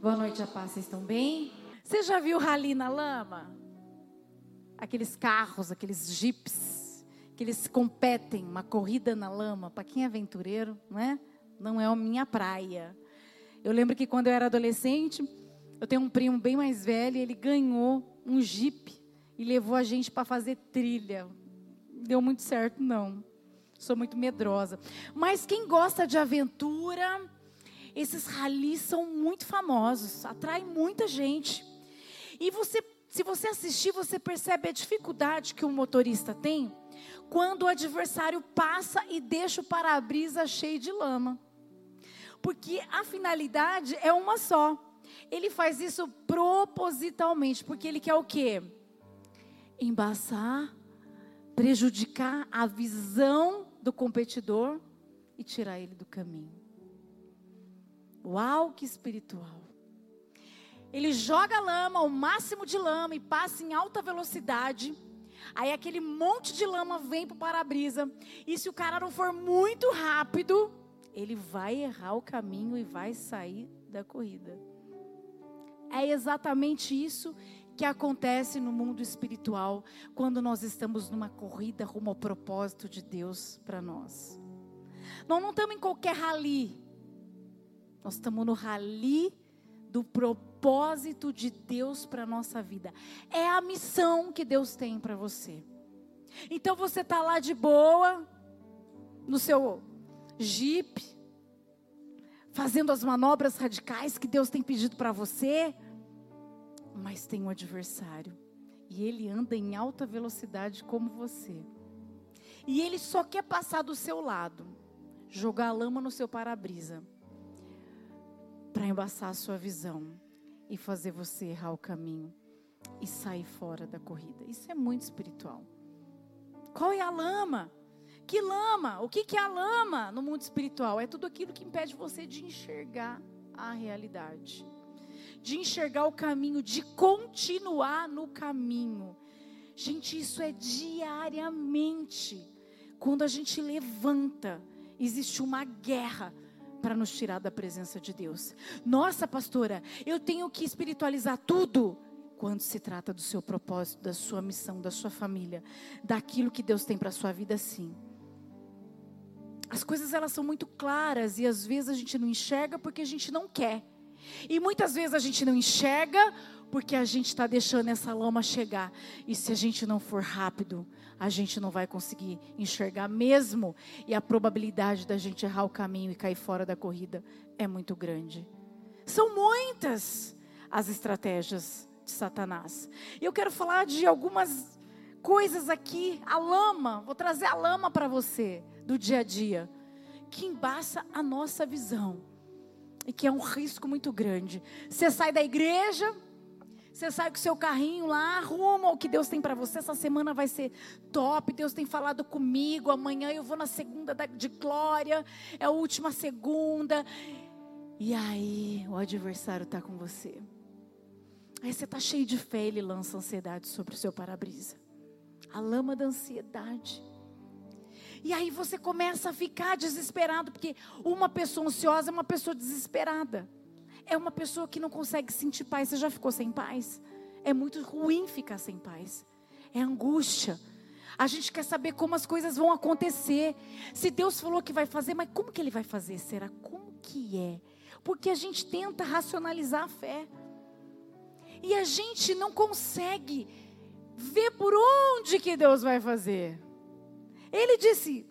Boa noite, a paz. Vocês estão bem? Você já viu rali na lama? Aqueles carros, aqueles jipes, que eles competem, uma corrida na lama. Para quem é aventureiro, não é? Não é a minha praia. Eu lembro que quando eu era adolescente, eu tenho um primo bem mais velho, ele ganhou um jipe e levou a gente para fazer trilha. Deu muito certo, não. Sou muito medrosa. Mas quem gosta de aventura, esses ralis são muito famosos, atraem muita gente. E você, se você assistir, você percebe a dificuldade que o motorista tem quando o adversário passa e deixa o para-brisa cheio de lama. Porque a finalidade é uma só. Ele faz isso propositalmente, porque ele quer o quê? Embaçar, prejudicar a visão do competidor e tirar ele do caminho. Uau, que espiritual. Ele joga lama, o máximo de lama, e passa em alta velocidade. Aí aquele monte de lama vem para o para-brisa. E se o cara não for muito rápido, ele vai errar o caminho e vai sair da corrida. É exatamente isso que acontece no mundo espiritual quando nós estamos numa corrida rumo ao propósito de Deus para nós. Nós não estamos em qualquer rali. Nós estamos no rali do propósito de Deus para a nossa vida. É a missão que Deus tem para você. Então você está lá de boa, no seu Jeep, fazendo as manobras radicais que Deus tem pedido para você, mas tem um adversário e ele anda em alta velocidade como você. E ele só quer passar do seu lado, jogar lama no seu para-brisa para embaçar a sua visão e fazer você errar o caminho e sair fora da corrida. Isso é muito espiritual. Qual é a lama? Que lama? O que, que é a lama no mundo espiritual? É tudo aquilo que impede você de enxergar a realidade, de enxergar o caminho, de continuar no caminho. Gente, isso é diariamente. Quando a gente levanta, existe uma guerra para nos tirar da presença de Deus. Nossa, pastora, eu tenho que espiritualizar tudo quando se trata do seu propósito, da sua missão, da sua família, daquilo que Deus tem para a sua vida, sim. As coisas elas são muito claras e às vezes a gente não enxerga porque a gente não quer. E muitas vezes a gente não enxerga porque a gente está deixando essa lama chegar. E se a gente não for rápido, a gente não vai conseguir enxergar mesmo. E a probabilidade da gente errar o caminho e cair fora da corrida é muito grande. São muitas as estratégias de Satanás. E eu quero falar de algumas coisas aqui. A lama, vou trazer a lama para você do dia a dia, que embaça a nossa visão. E que é um risco muito grande. Você sai da igreja, você sai com o seu carrinho lá, rumo ao que Deus tem para você. Essa semana vai ser top. Deus tem falado comigo. Amanhã eu vou na segunda de glória. É a última segunda. E aí, o adversário está com você. Aí você está cheio de fé, ele lança ansiedade sobre o seu para-brisa. A lama da ansiedade. E aí você começa a ficar desesperado, porque uma pessoa ansiosa é uma pessoa desesperada é uma pessoa que não consegue sentir paz. Você já ficou sem paz? É muito ruim ficar sem paz. É angústia. A gente quer saber como as coisas vão acontecer. Se Deus falou que vai fazer, mas como que Ele vai fazer? Será como que é? Porque a gente tenta racionalizar a fé. E a gente não consegue ver por onde que Deus vai fazer. Ele disse: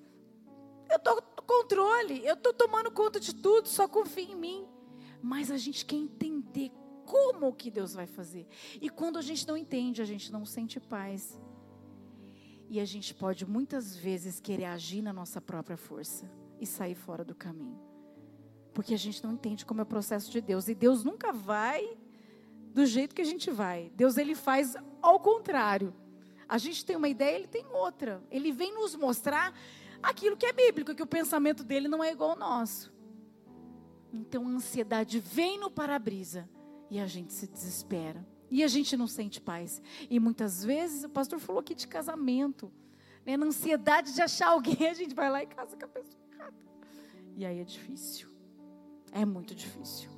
Eu estou no controle, eu estou tomando conta de tudo, só confia em mim mas a gente quer entender como que Deus vai fazer. E quando a gente não entende, a gente não sente paz. E a gente pode muitas vezes querer agir na nossa própria força e sair fora do caminho. Porque a gente não entende como é o processo de Deus. E Deus nunca vai do jeito que a gente vai. Deus ele faz ao contrário. A gente tem uma ideia, ele tem outra. Ele vem nos mostrar aquilo que é bíblico, que o pensamento dele não é igual ao nosso. Então a ansiedade vem no para-brisa e a gente se desespera. E a gente não sente paz. E muitas vezes, o pastor falou aqui de casamento. Né? Na ansiedade de achar alguém, a gente vai lá e casa com a pessoa errada. E aí é difícil. É muito difícil.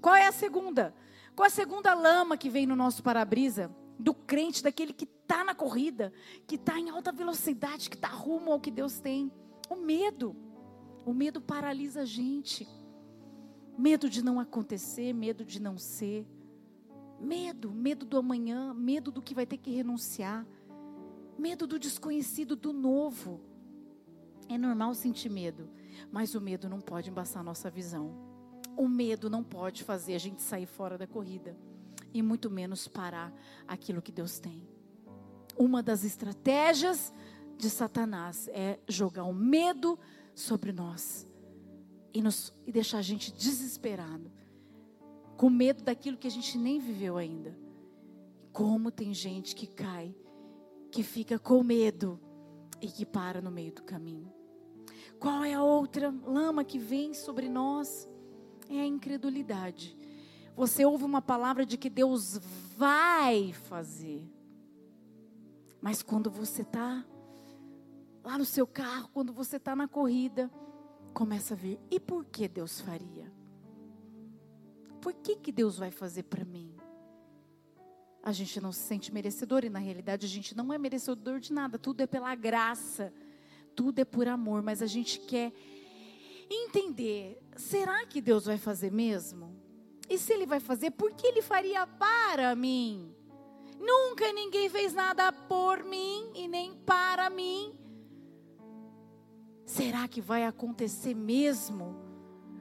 Qual é a segunda? Qual é a segunda lama que vem no nosso para-brisa? Do crente, daquele que está na corrida, que está em alta velocidade, que está rumo ao que Deus tem. O medo. O medo paralisa a gente. Medo de não acontecer, medo de não ser. Medo, medo do amanhã, medo do que vai ter que renunciar. Medo do desconhecido, do novo. É normal sentir medo, mas o medo não pode embaçar nossa visão. O medo não pode fazer a gente sair fora da corrida e muito menos parar aquilo que Deus tem. Uma das estratégias de Satanás é jogar o medo sobre nós e, nos, e deixar a gente desesperado, com medo daquilo que a gente nem viveu ainda. Como tem gente que cai, que fica com medo e que para no meio do caminho. Qual é a outra lama que vem sobre nós? É a incredulidade. Você ouve uma palavra de que Deus vai fazer. Mas quando você está lá no seu carro, quando você está na corrida, começa a ver, e por que Deus faria? Por que, que Deus vai fazer para mim? A gente não se sente merecedor e na realidade a gente não é merecedor de nada, tudo é pela graça, tudo é por amor, mas a gente quer entender, será que Deus vai fazer mesmo? E se Ele vai fazer, por que Ele faria para mim? Nunca ninguém fez nada por mim e nem para mim. Será que vai acontecer mesmo?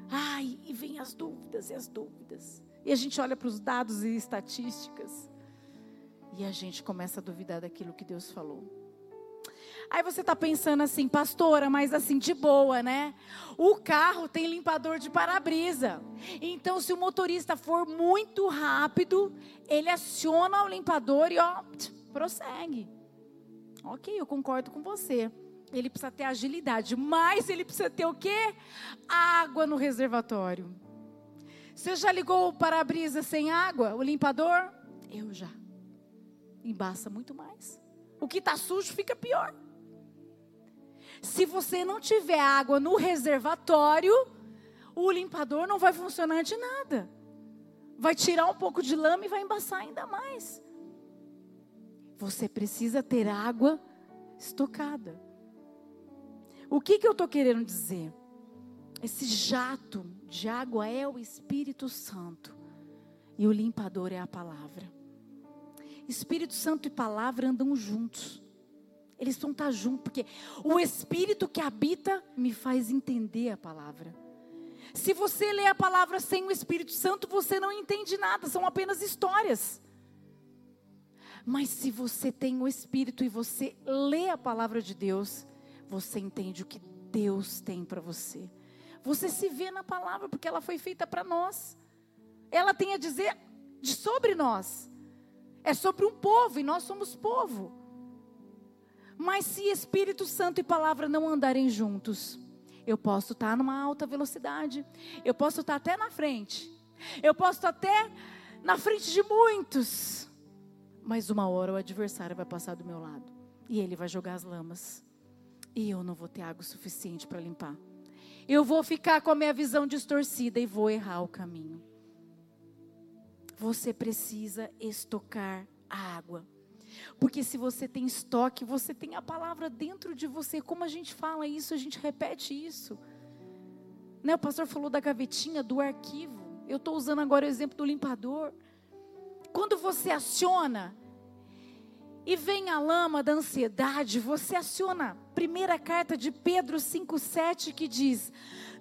Ai, e vem as dúvidas e as dúvidas. E a gente olha para os dados e estatísticas. E a gente começa a duvidar daquilo que Deus falou. Aí você está pensando assim, pastora, mas assim, de boa, né? O carro tem limpador de para-brisa. Então, se o motorista for muito rápido, ele aciona o limpador e ó, prossegue. Ok, eu concordo com você ele precisa ter agilidade, mas ele precisa ter o quê? Água no reservatório. Você já ligou o para-brisa sem água, o limpador? Eu já. Embaça muito mais. O que está sujo fica pior. Se você não tiver água no reservatório, o limpador não vai funcionar de nada. Vai tirar um pouco de lama e vai embaçar ainda mais. Você precisa ter água estocada. O que, que eu estou querendo dizer? Esse jato de água é o Espírito Santo. E o limpador é a palavra. Espírito Santo e palavra andam juntos. Eles vão estar juntos, porque o Espírito que habita me faz entender a palavra. Se você lê a palavra sem o Espírito Santo, você não entende nada, são apenas histórias. Mas se você tem o Espírito e você lê a palavra de Deus, você entende o que Deus tem para você. Você se vê na palavra porque ela foi feita para nós. Ela tem a dizer de sobre nós. É sobre um povo e nós somos povo. Mas se Espírito Santo e palavra não andarem juntos, eu posso estar numa alta velocidade, eu posso estar até na frente, eu posso estar até na frente de muitos, mas uma hora o adversário vai passar do meu lado e ele vai jogar as lamas e eu não vou ter água suficiente para limpar. Eu vou ficar com a minha visão distorcida e vou errar o caminho. Você precisa estocar a água. Porque se você tem estoque, você tem a palavra dentro de você. Como a gente fala isso, a gente repete isso. Né? O pastor falou da gavetinha, do arquivo. Eu estou usando agora o exemplo do limpador. Quando você aciona, e vem a lama da ansiedade, você aciona a primeira carta de Pedro 5,7 que diz: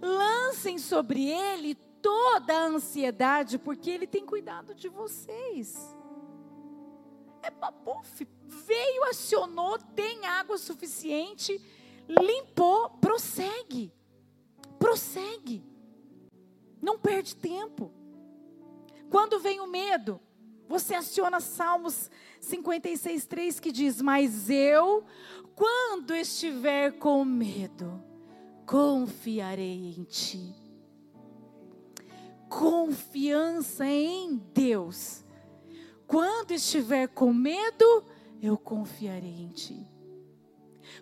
lancem sobre ele toda a ansiedade, porque ele tem cuidado de vocês. É papuf, veio, acionou, tem água suficiente, limpou, prossegue. Prossegue. Não perde tempo. Quando vem o medo, você aciona Salmos 56, 3 que diz: Mas eu, quando estiver com medo, confiarei em ti. Confiança em Deus. Quando estiver com medo, eu confiarei em ti.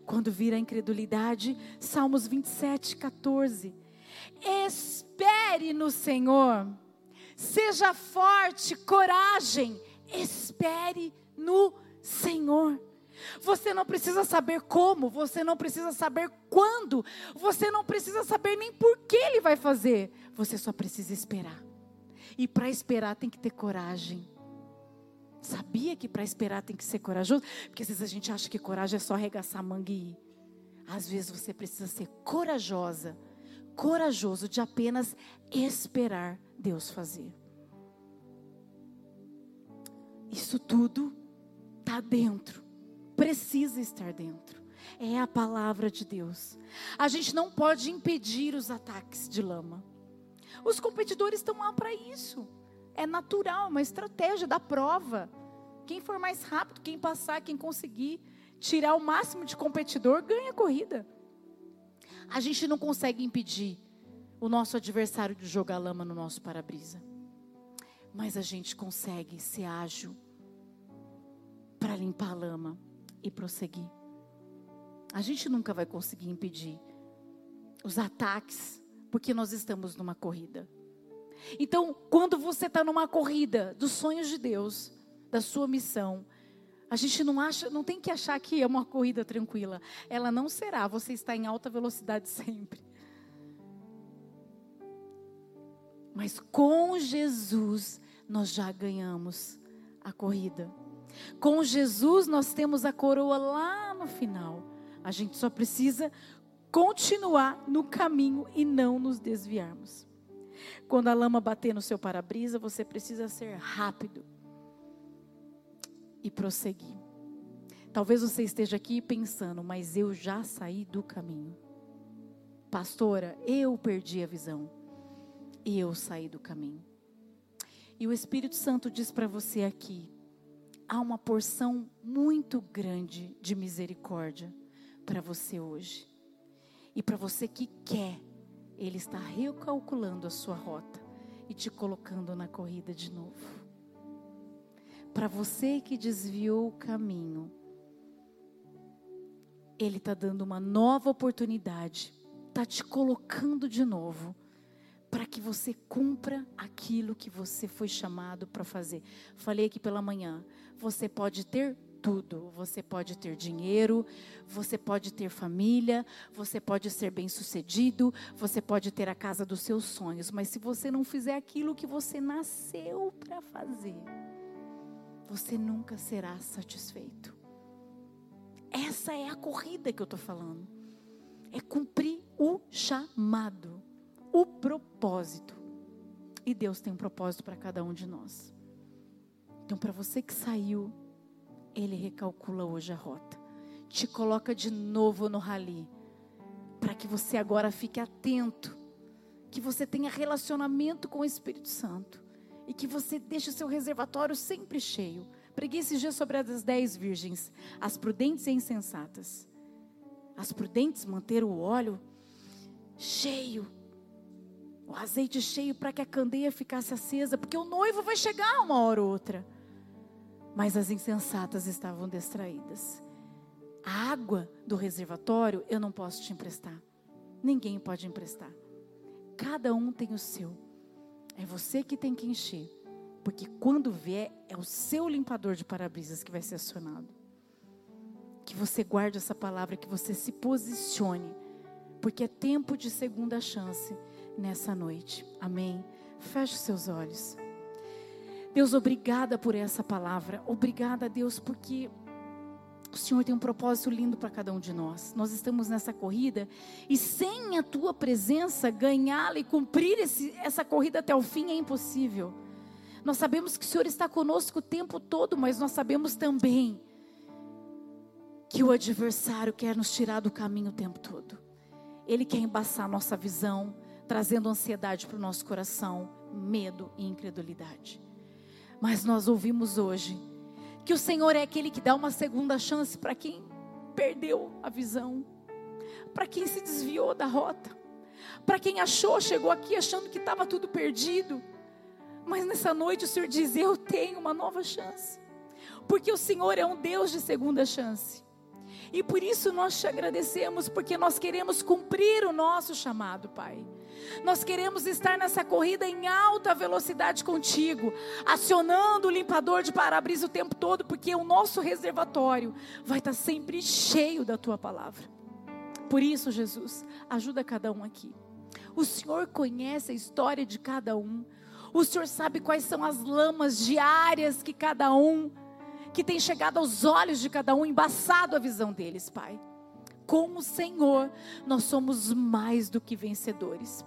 Quando vir a incredulidade, Salmos 27, 14. Espere no Senhor Seja forte, coragem, espere no Senhor. Você não precisa saber como, você não precisa saber quando, você não precisa saber nem por que ele vai fazer. Você só precisa esperar. E para esperar tem que ter coragem. Sabia que para esperar tem que ser corajoso? Porque às vezes a gente acha que coragem é só arregaçar a manga e ir. Às vezes você precisa ser corajosa, corajoso de apenas esperar Deus fazer. Isso tudo está dentro, precisa estar dentro. É a palavra de Deus. A gente não pode impedir os ataques de lama. Os competidores estão lá para isso. É natural, uma estratégia da prova. Quem for mais rápido, quem passar, quem conseguir tirar o máximo de competidor, ganha a corrida. A gente não consegue impedir o nosso adversário de jogar lama no nosso para-brisa. Mas a gente consegue ser ágil para limpar a lama e prosseguir. A gente nunca vai conseguir impedir os ataques, porque nós estamos numa corrida. Então, quando você está numa corrida dos sonhos de Deus, da sua missão, a gente não acha, não tem que achar que é uma corrida tranquila. Ela não será. Você está em alta velocidade sempre. Mas com Jesus nós já ganhamos a corrida. Com Jesus nós temos a coroa lá no final. A gente só precisa continuar no caminho e não nos desviarmos. Quando a lama bater no seu para-brisa, você precisa ser rápido e prosseguir. Talvez você esteja aqui pensando, mas eu já saí do caminho. Pastora, eu perdi a visão. E eu saí do caminho. E o Espírito Santo diz para você aqui: há uma porção muito grande de misericórdia para você hoje. E para você que quer, Ele está recalculando a sua rota e te colocando na corrida de novo. Para você que desviou o caminho, Ele está dando uma nova oportunidade, está te colocando de novo para que você cumpra aquilo que você foi chamado para fazer. Falei aqui pela manhã, você pode ter tudo. Você pode ter dinheiro, você pode ter família, você pode ser bem-sucedido, você pode ter a casa dos seus sonhos, mas se você não fizer aquilo que você nasceu para fazer, você nunca será satisfeito. Essa é a corrida que eu estou falando. É cumprir o chamado o propósito. E Deus tem um propósito para cada um de nós. Então, para você que saiu, Ele recalcula hoje a rota. Te coloca de novo no rali. Para que você agora fique atento. Que você tenha relacionamento com o Espírito Santo. E que você deixe o seu reservatório sempre cheio. Preguei esses dias sobre as dez virgens, as prudentes e insensatas. As prudentes manteram o óleo cheio o azeite cheio para que a candeia ficasse acesa, porque o noivo vai chegar uma hora ou outra. Mas as insensatas estavam distraídas. A água do reservatório eu não posso te emprestar. Ninguém pode emprestar. Cada um tem o seu. É você que tem que encher. Porque quando vier, é o seu limpador de para-brisas que vai ser acionado. Que você guarde essa palavra, que você se posicione. Porque é tempo de segunda chance nessa noite. Amém. Feche seus olhos. Deus, obrigada por essa palavra. Obrigada, Deus, porque o Senhor tem um propósito lindo para cada um de nós. Nós estamos nessa corrida e sem a tua presença, ganhá-la e cumprir esse, essa corrida até o fim é impossível. Nós sabemos que o Senhor está conosco o tempo todo, mas nós sabemos também que o adversário quer nos tirar do caminho o tempo todo. Ele quer embaçar nossa visão, trazendo ansiedade para o nosso coração, medo e incredulidade. Mas nós ouvimos hoje que o Senhor é aquele que dá uma segunda chance para quem perdeu a visão, para quem se desviou da rota, para quem achou, chegou aqui achando que estava tudo perdido. Mas nessa noite o Senhor diz: Eu tenho uma nova chance, porque o Senhor é um Deus de segunda chance. E por isso nós te agradecemos, porque nós queremos cumprir o nosso chamado, Pai. Nós queremos estar nessa corrida em alta velocidade contigo, acionando o limpador de para-brisa o tempo todo, porque o nosso reservatório vai estar sempre cheio da tua palavra. Por isso, Jesus, ajuda cada um aqui. O Senhor conhece a história de cada um. O Senhor sabe quais são as lamas diárias que cada um, que tem chegado aos olhos de cada um, embaçado a visão deles, Pai. Com o Senhor, nós somos mais do que vencedores.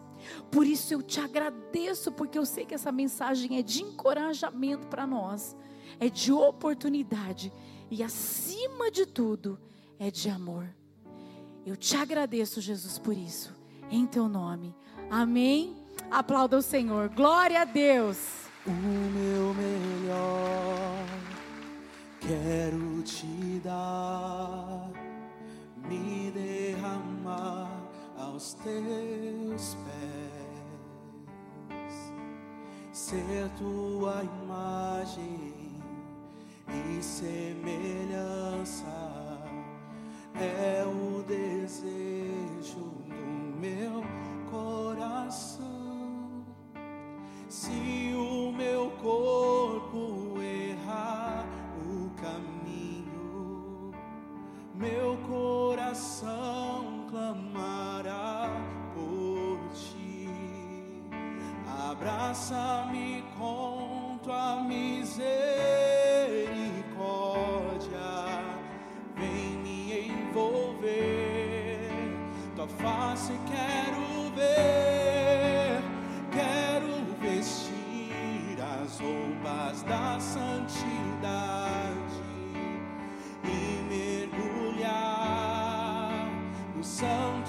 Por isso eu te agradeço, porque eu sei que essa mensagem é de encorajamento para nós, é de oportunidade e, acima de tudo, é de amor. Eu te agradeço, Jesus, por isso, em teu nome. Amém. Aplauda o Senhor. Glória a Deus. O meu melhor quero te dar, me derramar aos teus pés, ser tua imagem e semelhança. É o face quero ver, quero vestir as roupas da santidade e mergulhar no sangue.